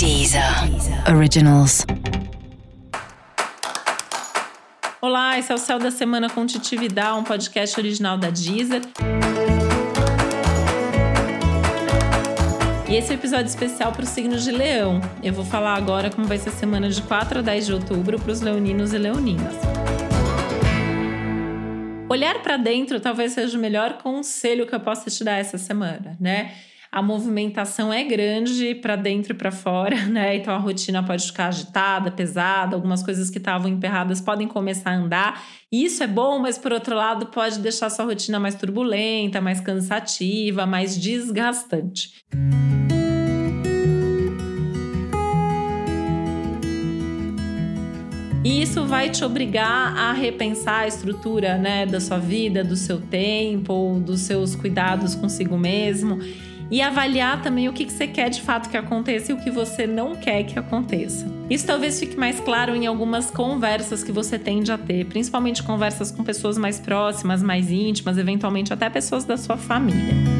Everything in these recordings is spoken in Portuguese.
Deezer Originals. Olá, esse é o Céu da Semana com Titividade, um podcast original da Deezer. E esse é episódio especial para o signo de Leão. Eu vou falar agora como vai ser a semana de 4 a 10 de outubro para os leoninos e leoninas. Olhar para dentro talvez seja o melhor conselho que eu possa te dar essa semana, né? A movimentação é grande para dentro e para fora, né? Então a rotina pode ficar agitada, pesada, algumas coisas que estavam emperradas podem começar a andar. Isso é bom, mas por outro lado pode deixar sua rotina mais turbulenta, mais cansativa, mais desgastante. E isso vai te obrigar a repensar a estrutura né, da sua vida, do seu tempo, dos seus cuidados consigo mesmo e avaliar também o que, você quer de fato que aconteça e o que você não quer que aconteça. Isso talvez fique mais claro em algumas conversas que você tende a ter, principalmente conversas com pessoas mais próximas, mais íntimas, eventualmente até pessoas da sua família.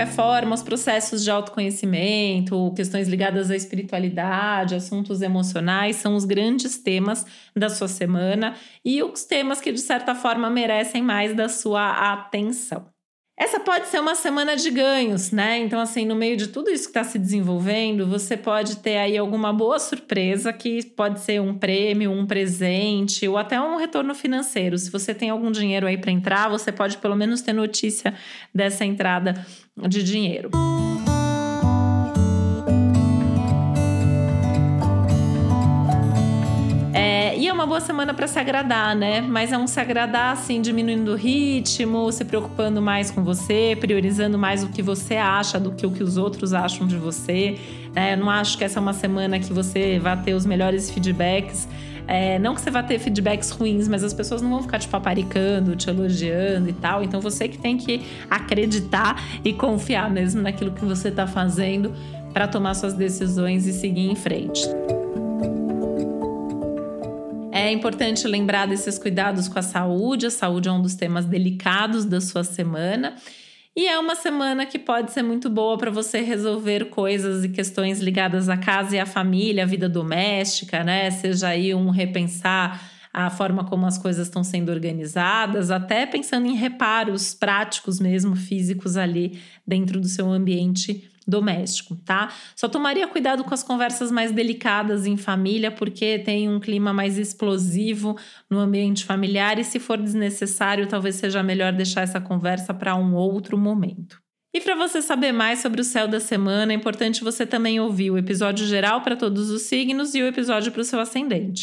Qualquer forma, os processos de autoconhecimento, questões ligadas à espiritualidade, assuntos emocionais são os grandes temas da sua semana e os temas que, de certa forma, merecem mais da sua atenção. Essa pode ser uma semana de ganhos, né? Então, assim, no meio de tudo isso que está se desenvolvendo, você pode ter aí alguma boa surpresa que pode ser um prêmio, um presente ou até um retorno financeiro. Se você tem algum dinheiro aí para entrar, você pode pelo menos ter notícia dessa entrada de dinheiro. Uma boa semana para se agradar, né? Mas é um se agradar assim, diminuindo o ritmo, se preocupando mais com você, priorizando mais o que você acha do que o que os outros acham de você. É, não acho que essa é uma semana que você vai ter os melhores feedbacks. É, não que você vá ter feedbacks ruins, mas as pessoas não vão ficar te paparicando, te elogiando e tal. Então você que tem que acreditar e confiar mesmo naquilo que você está fazendo para tomar suas decisões e seguir em frente. É importante lembrar desses cuidados com a saúde. A saúde é um dos temas delicados da sua semana. E é uma semana que pode ser muito boa para você resolver coisas e questões ligadas à casa e à família, à vida doméstica, né? Seja aí um repensar a forma como as coisas estão sendo organizadas, até pensando em reparos práticos mesmo, físicos ali dentro do seu ambiente doméstico, tá? Só tomaria cuidado com as conversas mais delicadas em família, porque tem um clima mais explosivo no ambiente familiar e se for desnecessário, talvez seja melhor deixar essa conversa para um outro momento. E para você saber mais sobre o céu da semana, é importante você também ouvir o episódio geral para todos os signos e o episódio para o seu ascendente.